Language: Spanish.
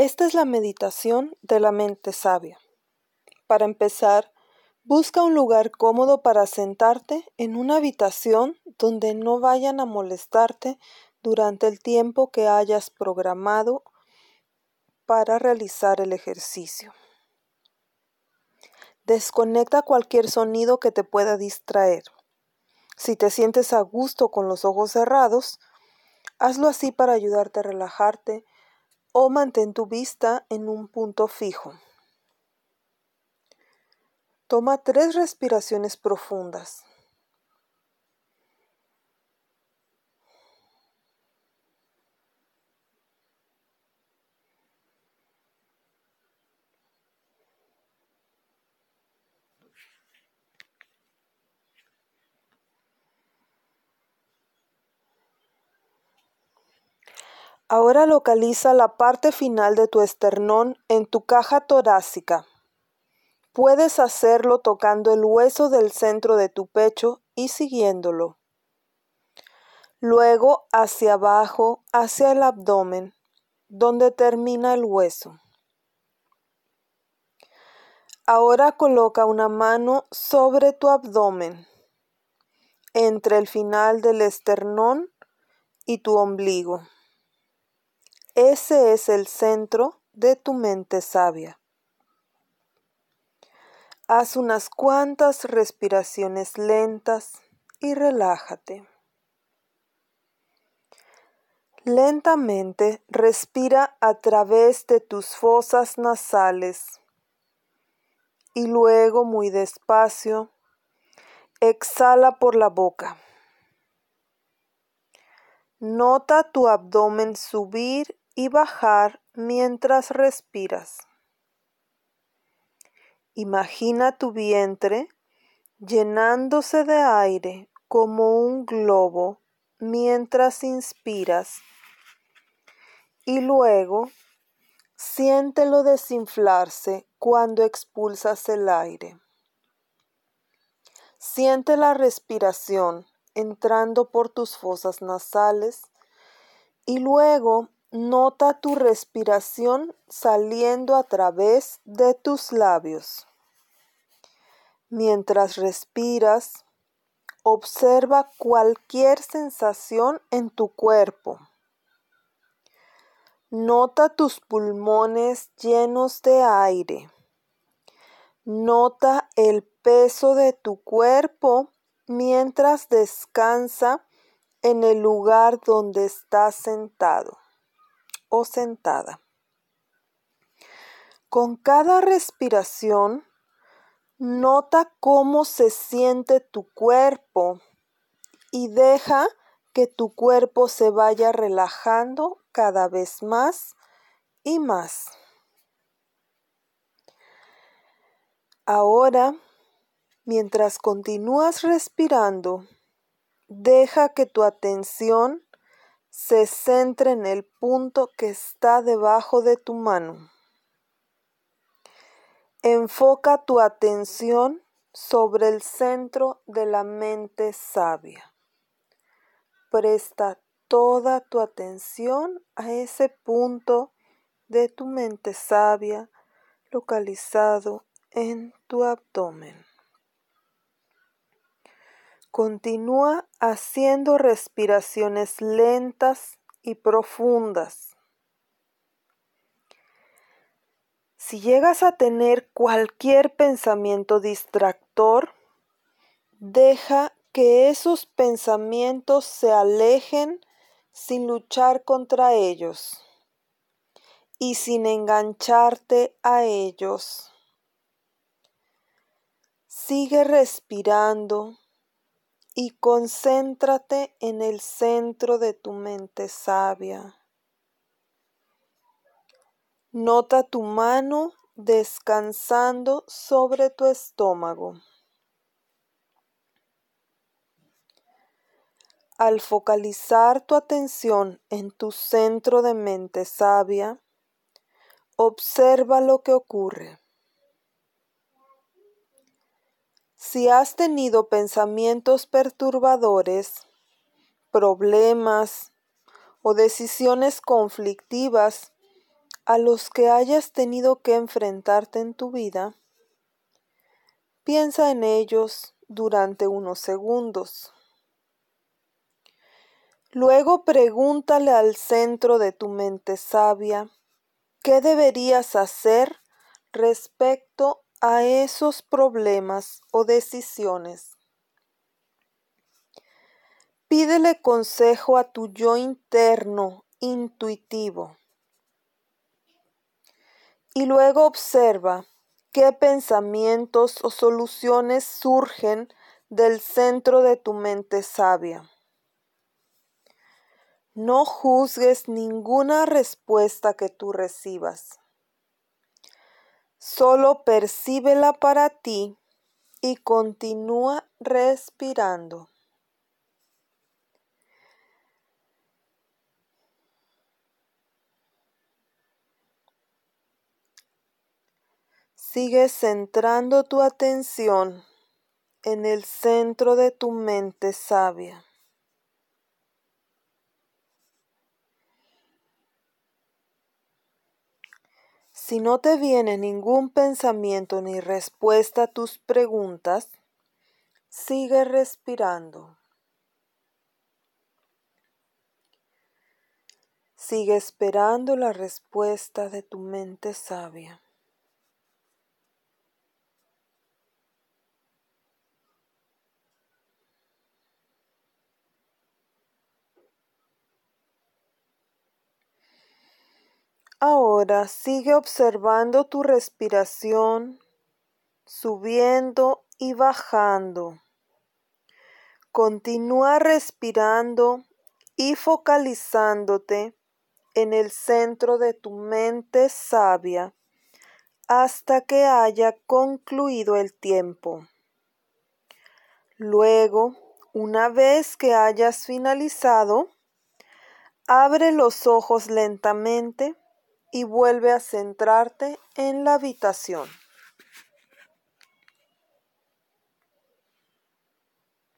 Esta es la meditación de la mente sabia. Para empezar, busca un lugar cómodo para sentarte en una habitación donde no vayan a molestarte durante el tiempo que hayas programado para realizar el ejercicio. Desconecta cualquier sonido que te pueda distraer. Si te sientes a gusto con los ojos cerrados, hazlo así para ayudarte a relajarte o mantén tu vista en un punto fijo. Toma tres respiraciones profundas. Ahora localiza la parte final de tu esternón en tu caja torácica. Puedes hacerlo tocando el hueso del centro de tu pecho y siguiéndolo. Luego hacia abajo, hacia el abdomen, donde termina el hueso. Ahora coloca una mano sobre tu abdomen, entre el final del esternón y tu ombligo. Ese es el centro de tu mente sabia. Haz unas cuantas respiraciones lentas y relájate. Lentamente respira a través de tus fosas nasales y luego muy despacio exhala por la boca. Nota tu abdomen subir y bajar mientras respiras. Imagina tu vientre llenándose de aire como un globo mientras inspiras y luego siéntelo desinflarse cuando expulsas el aire. Siente la respiración entrando por tus fosas nasales y luego Nota tu respiración saliendo a través de tus labios. Mientras respiras, observa cualquier sensación en tu cuerpo. Nota tus pulmones llenos de aire. Nota el peso de tu cuerpo mientras descansa en el lugar donde estás sentado o sentada. Con cada respiración, nota cómo se siente tu cuerpo y deja que tu cuerpo se vaya relajando cada vez más y más. Ahora, mientras continúas respirando, deja que tu atención se centre en el punto que está debajo de tu mano. Enfoca tu atención sobre el centro de la mente sabia. Presta toda tu atención a ese punto de tu mente sabia localizado en tu abdomen. Continúa haciendo respiraciones lentas y profundas. Si llegas a tener cualquier pensamiento distractor, deja que esos pensamientos se alejen sin luchar contra ellos y sin engancharte a ellos. Sigue respirando y concéntrate en el centro de tu mente sabia. Nota tu mano descansando sobre tu estómago. Al focalizar tu atención en tu centro de mente sabia, observa lo que ocurre. Si has tenido pensamientos perturbadores, problemas o decisiones conflictivas a los que hayas tenido que enfrentarte en tu vida, piensa en ellos durante unos segundos. Luego pregúntale al centro de tu mente sabia qué deberías hacer respecto a esos problemas o decisiones. Pídele consejo a tu yo interno intuitivo. Y luego observa qué pensamientos o soluciones surgen del centro de tu mente sabia. No juzgues ninguna respuesta que tú recibas. Solo percíbela para ti y continúa respirando. Sigue centrando tu atención en el centro de tu mente sabia. Si no te viene ningún pensamiento ni respuesta a tus preguntas, sigue respirando. Sigue esperando la respuesta de tu mente sabia. Ahora sigue observando tu respiración subiendo y bajando. Continúa respirando y focalizándote en el centro de tu mente sabia hasta que haya concluido el tiempo. Luego, una vez que hayas finalizado, abre los ojos lentamente y vuelve a centrarte en la habitación.